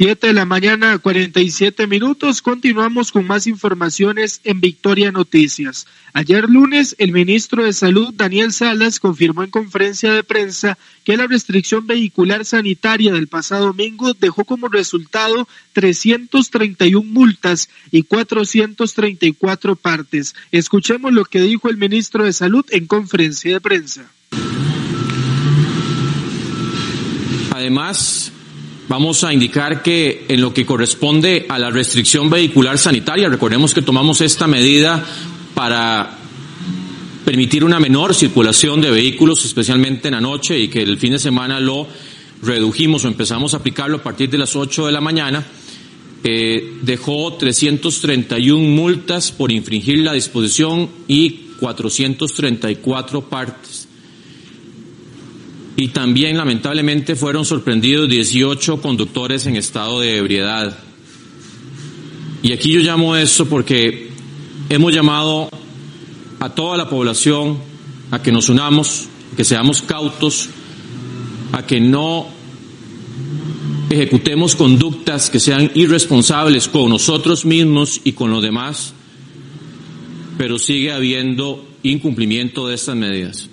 7 de la mañana, 47 minutos. Continuamos con más informaciones en Victoria Noticias. Ayer lunes, el ministro de Salud, Daniel Salas, confirmó en conferencia de prensa que la restricción vehicular sanitaria del pasado domingo dejó como resultado 331 multas y 434 partes. Escuchemos lo que dijo el ministro de Salud en conferencia de prensa. Además, vamos a indicar que en lo que corresponde a la restricción vehicular sanitaria, recordemos que tomamos esta medida para permitir una menor circulación de vehículos, especialmente en la noche, y que el fin de semana lo redujimos o empezamos a aplicarlo a partir de las 8 de la mañana, eh, dejó 331 multas por infringir la disposición y 434 partes y también lamentablemente fueron sorprendidos 18 conductores en estado de ebriedad. Y aquí yo llamo esto porque hemos llamado a toda la población a que nos unamos, que seamos cautos, a que no ejecutemos conductas que sean irresponsables con nosotros mismos y con los demás, pero sigue habiendo incumplimiento de estas medidas.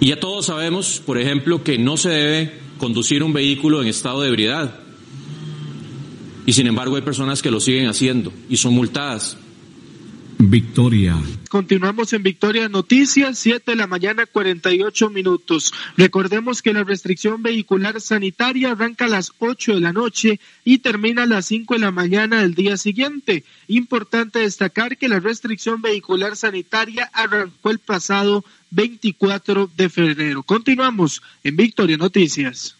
Y ya todos sabemos, por ejemplo, que no se debe conducir un vehículo en estado de ebriedad. Y sin embargo hay personas que lo siguen haciendo y son multadas. Victoria. Continuamos en Victoria Noticias, 7 de la mañana, 48 minutos. Recordemos que la restricción vehicular sanitaria arranca a las 8 de la noche y termina a las 5 de la mañana del día siguiente. Importante destacar que la restricción vehicular sanitaria arrancó el pasado 24 de febrero. Continuamos en Victoria Noticias.